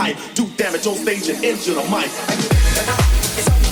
hype, do damage on stage and injure the mic.